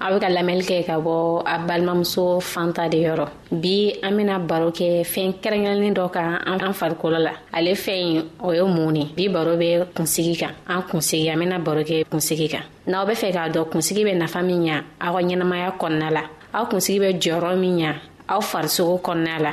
a bɛ ka lamɛnli kɛ ka bɔ a balimamuso fanta de yɔrɔ bi an bɛna baro kɛ fɛn kɛrɛnkɛrɛnnen dɔ kan an farikolo la ale fɛn in o ye mun ne bi baro bɛ kunsigi kan an kunsigi an bɛna baro kɛ kunsigi kan n'aw bɛ fɛ k'a dɔn kunsigi bɛ nafa min ɲa aw ka ɲɛnamaya kɔnɔna la aw kunsigi bɛ jɔyɔrɔ min ɲa aw farisogo kɔnɔna la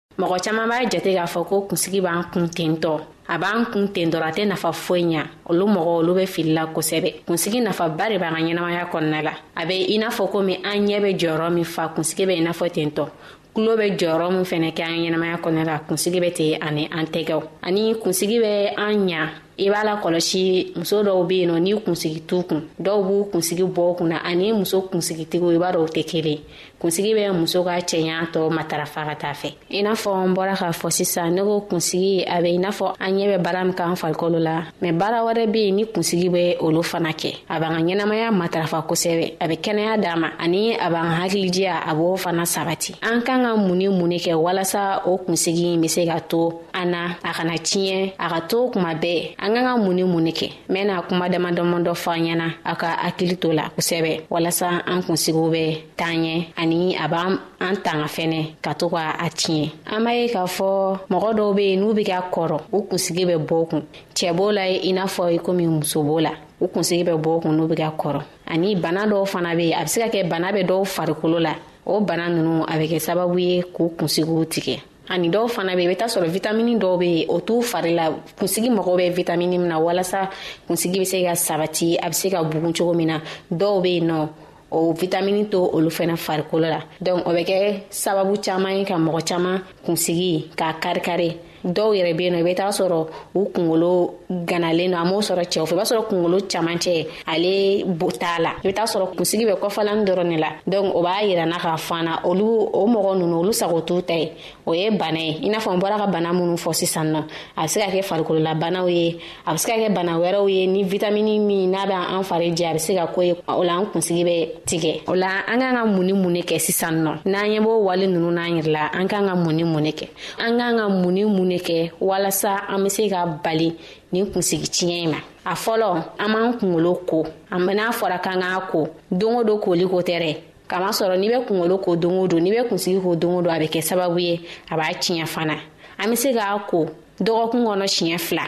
mɔgɔ caaman b'a jate k'a fɔ ko kunsigi b'an kun tentɔ a b'an kun ten dɔrɔ a tɛ nafa foyi ɲa olu mɔgɔ olu be fili la kosɛbɛ kunsigi nafaba de b'an ka ɲɛnamaya kɔnɔna la a be i n'a fɔ komi an ɲɛ be jɔyɔrɔ min fa kunsigi be i n'a fɔ tentɔ tulo bɛ jɔyɔrɔ min fɛnɛ kɛ an ɲɛnamaya kɔnɔna la kunsigi bɛ ten ani an tɛgɛw ani kunsigi bɛ an ɲa i b'a la kɔlɔsi muso dɔw be yen nɔ n'i kunsigi t'u kun dɔw b'u kunsigi bɔ kun na ani muso kunsigitigiw i b'a dɔw tɛ kelen kunsigi bɛ muso ka cɛɲa tɔ matarafa ka taa fɛ i n'a fɔ n bɔra k'a fɔ sisan ne ko kunsigi a bɛ i n'a fɔ an ɲɛ bɛ baara min k'an farikolo la mɛ baara wɛrɛ be yen ni kunsigi bɛ olu fana kɛ a b'an ka ɲɛnamaya matarafa kosɛbɛ a bɛ kɛnɛya d'a ma ani a b'an hakilidiya a b'o fana sabati an kan ka mun ni mun ne kɛ walasa o kunsigi bɛ se ka to an na a kana tiɲɛ a ka to kuma bɛɛ an ka ka mun ni mun ne kɛ n bɛna kuma dama dama dɔ fɔ an ɲɛna a ka hakili to la kosɛbɛ walasa an kunsigiw bɛ taa ɲɛ ani a b'an an tanga fɛnɛ ka to ka a tiɲɛ an b'a ye k'a fɔ mɔgɔ dɔw bɛ yen n'u bɛ ka kɔrɔ u kunsigi bɛ bɔ kun cɛ b'o la i n'a fɔ i komi muso b'o la u kunsigi bɛ bɔ kun n'u bɛ ka kɔrɔ ani bana dɔw fana bɛ yen a bɛ se ka kɛ bana bɛ dɔw farikolo la o bana ninnu a bɛ kɛ sababu ye k'u kunsigiw tigɛ ani dɔw fana be i be ta sɔrɔ vitamini dɔw be yen o t'u fari la kunsigi mago bɛ vitamini min na walasa kunsigi be se ka sabati a be se ka bugun cogo min na dɔw be yen nɔ o vitamini to olu fɛnɛ farikolo la donk o bɛ kɛ sababu caaman ye ka mɔgɔ caaman kunsigi k'a karikari dɔw yɛrɛ be yen nɔ i bɛ taa sɔrɔ u kungolo ganalen don a m'o sɔrɔ cɛw fɛ i b'a sɔrɔ kungolo camancɛ ale bo t'a la i bɛ taa sɔrɔ kunsigi bɛ kɔfalani dɔrɔn ne la donc o b'a yirana k'a fana olu o mɔgɔ nunu olu sago t'u ta ye o ye bana ye i n'a fɔ n bɔra ka bana minnu fɔ sisan nɔ a bɛ se ka kɛ farikololabanaw ye a bɛ se ka kɛ bana wɛrɛw ye ni vitamini min n'a bɛ an fari jɛ a bɛ se ka ko ye o la an kunsigi bɛ tigɛ o la an k'an ka mun ni mun de kɛ sisan nɔ n'an ye b'o wale ninnu n'an yɛrɛ la an k'an ka mun ni mun de kɛ an k'an ka mun ni mun de kɛ walasa an bɛ se ka bali nin kunsigi tiɲɛ in ma a fɔlɔ an b'an kunkolo ko an bɛ n'a fɔra k'an k'a ko don o don koli ko tɛ dɛ kama sɔrɔ n'i bɛ kunkolo ko don o don n'i bɛ kunsigi ko don o don a bɛ kɛ sababu ye a b'a tiɲɛ fana an bɛ se k'a ko dɔgɔkun kɔnɔ siɲɛ fila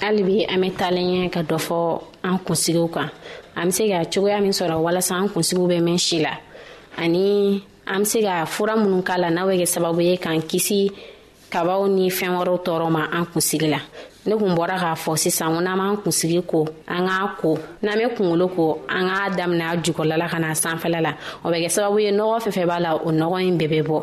hali bi an bɛ taalen ɲɛ ka dɔ fɔ an kunsigiw kan an bɛ se ka cogoya min sɔrɔ walasa an kunsigiw bɛ mɛn si la ani an bɛ se ka fura minnu k'a la n'a bɛ kɛ sababu ye k'an kisi kabaw ni fɛn wɛrɛw tɔɔrɔ ma an kunsigi la ne kun bɔra k'a fɔ sisan ko n'an b'an kunsigi ko an k'a ko n'an bɛ kunkolo ko an k'a daminɛ a jukɔrɔla la ka na sanfɛla la o bɛ kɛ sababu ye nɔgɔ fɛn fɛn b'a la o nɔgɔ in bɛɛ bɛ bɔ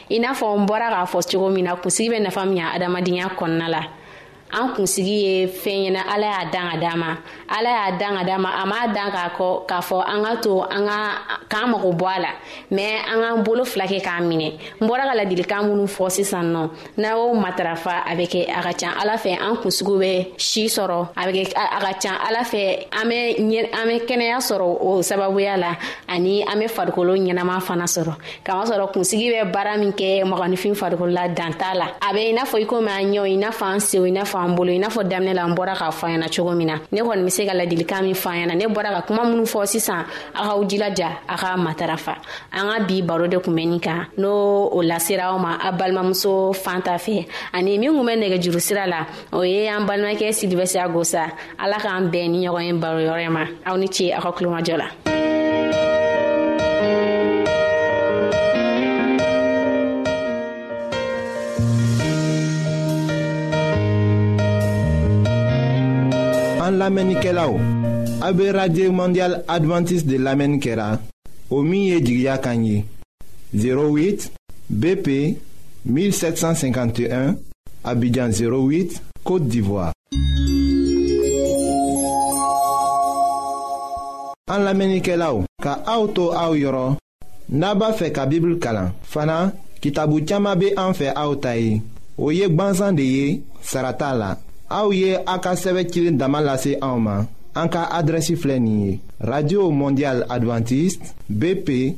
i n'a fɔ n bɔra k'a fɔ cogo min na kunsigi bɛ nafa min ya adamadenya kɔnɔna la an kunsigi ye fɛn ɲɛna ala y'a dan ka d'a ma ala y'a dan ka d'a ma a m'a dan k'a kɔ k'a fɔ an ka to an ka k'an mago bɔ a la mɛ an k'an bolo fila kɛ k'a minɛ n bɔra ka ladilikan minnu fɔ sisan nɔ n'a y'o matarafa a bɛ kɛ a ka can ala fɛ an kunsigiw bɛ si sɔrɔ a bɛ kɛ a ka can ala fɛ an bɛ an bɛ kɛnɛya sɔrɔ o sababuya la ani an bɛ farikolo ɲɛnama fana sɔrɔ kama sɔrɔ kunsigi bɛ baara min kɛ mɔgɔninfin farikolola dan t'a la a bɛ i n'a fɔ i komi an ɲɛw i n'a fɔ an sew i n'a fɔ an bolo i n'a fɔ daminɛ la an bɔra k'a fɔ ɲɛna cogo min na ne kɔni bɛ se ka ladilikan min fɔ ɲɛna ne bɔra ka kuma minnu fɔ sisan a k'aw jilaja a ka matarafa an ka bi baro de kun bɛ nin kan n'o o lasera aw ma a balimamuso fan ta fɛ ani min kun bɛ nɛgɛjuru sira la o ye an balimakɛ sidibɛsiya gosa ala k'an bɛɛ ni ɲɔgɔn ye baro yɔrɔ ma aw ni ce aw ka kulomajɔ la an lamɛnnikɛlaw a bɛ radio mondial adventiste de lamɛnni kɛra o min ye jigiya kan ye 08 BP 1751 Abidjan 08 Côte d'Ivoire. An lamenikelaw ka auto to aw yɔrɔ n'a b'a fɛ ka bibulu kalan fana kitabu caaman be an fɛ aw ta ye o ye gwansan de ye sarata la aw ye a ka sɛbɛ cili dama lase anw ma an ka radio mondial adventiste bp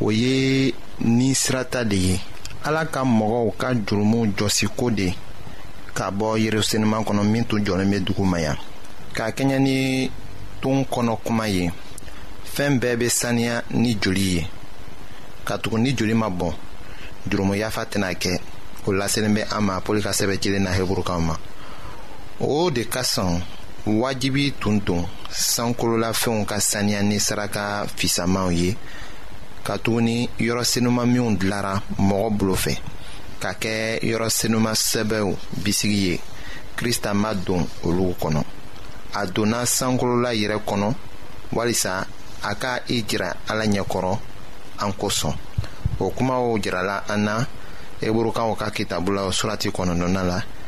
o ye ni sirata de ye ala ka mɔgɔw ka jurumu jɔsiko de ka bɔ yerusalema kɔnɔ min tun jɔlen bɛ dugu ma yan ka kɛɲɛ ni ton kɔnɔ kuma ye fɛn bɛɛ bɛ saniya ni joli ye katugu ni joli ma bɔn jurumu yafa tɛna kɛ o laselen bɛ an ma pɔli ka sɛbɛn cilen na heburukaw ma o de ka sɔn wajibi tun don sankololafɛnw ka saniya ni saraka fisamanw ye katuguni yɔrɔ senuma minw dilara mɔgɔ bolo fɛ ka kɛ yɔrɔ senuma sɛbɛw bisigi ye krista ma don olu kɔnɔ a donna sankolola yɛrɛ kɔnɔ walisa a ka i jira ala ɲɛkɔrɔ an kosɔn o kumaw jirala an na eburukaw ka kitabu la surati kɔnɔnɔna la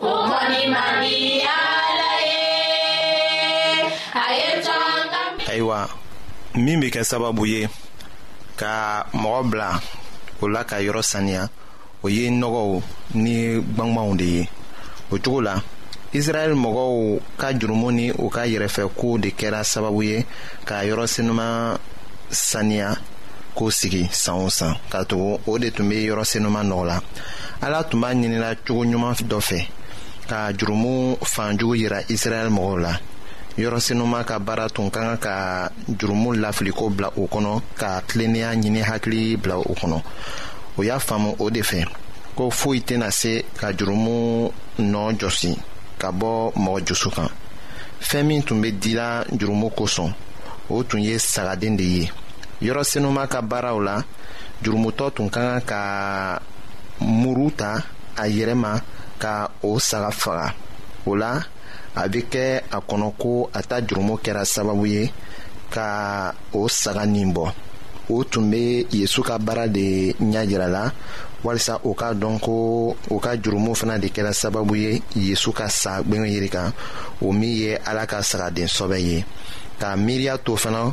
o kɔni man di ala ye a ye caman ka ayiwa min bɛ kɛ sababu ye ka mɔgɔ bila o la ka yɔrɔ saniya o ye nɔgɔw ni gbangbanw de ye o cogo la israɛl mɔgɔw ka jurumu ni u ka yɛrɛfɛkow de kɛra sababu ye ka yɔrɔ senuman saniya k'o sigi san o san ka tugu o de tun bɛ yɔrɔ senuman nɔgɔ la ala tun b'a ɲinila cogo ɲuman dɔ fɛ ka jurumu fanjugu yira israɛl mɔgɔw la yɔrɔsenuma ka baara tun ka kan ka jurumu lafiliko bila u kɔnɔ ka tilennenya ɲini hakili bila u kɔnɔ o y'a faamu o de fɛ ko foyi tɛna se ka jurumu nɔ jɔsi ka bɔ mɔgɔ jusu kan fɛn min tun bɛ dila jurumu kosɔn o tun ye sagaden de ye yɔrɔsenuma ka baaraw la jurumutɔ tun ka kan ka muru ta a yɛrɛ ma ka o saga faga o la a bɛ kɛ a kɔnɔ ko a ta jurumu kɛra sababu ye ka o saga nin bɔ o tun bɛ yesu ka baara de ɲɛ jira la walisa o k'a dɔn ko o ka jurumu fana de kɛra sababu ye yesu ka sa gbɛngɛn yiri kan o min ye ala ka sagaden sɔbɛ ye k'a miiriya to fana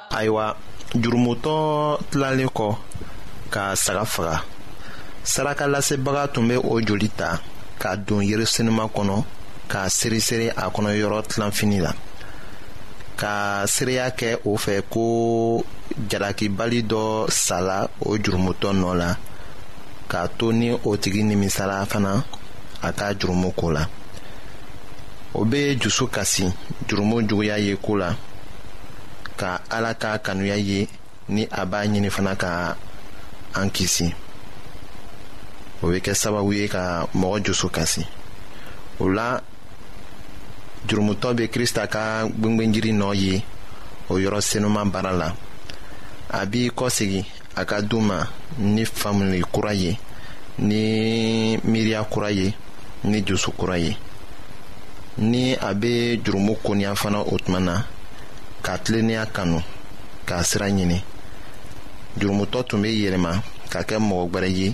ayiwa jurumutɔ tilalen kɔ ka saga faga saraka lasebaga tun bɛ o joli ta ka don yerusalema kɔnɔ ka seresere a kɔnɔ yɔrɔ tilanfini la ka seereya kɛ o fɛ ko jalakibali dɔ sala o jurumutɔ nɔ la k'a to ni o tigi nimisara fana a ka jurumu ko la o bɛ dusu kasi jurumu juguya ye ko la ka ala ka kanuya ye ni a b'a ɲini fana ka an kisi o bɛ kɛ sababu ye ka mɔgɔ dusu kasi o la jurumutɔ bɛ krista ka gwengwenjiri nɔ ye o yɔrɔ senuma baara la a b'i kɔsegi a ka d'u ma ni faamuli kura ye ni miiriya kura ye ni dusu kura ye ni a bɛ jurumu koniya fana o tuma na ka tilennenya kanu k'a sira ɲini jurumutɔ tun bɛ yɛlɛma ka kɛ mɔgɔ wɛrɛ ye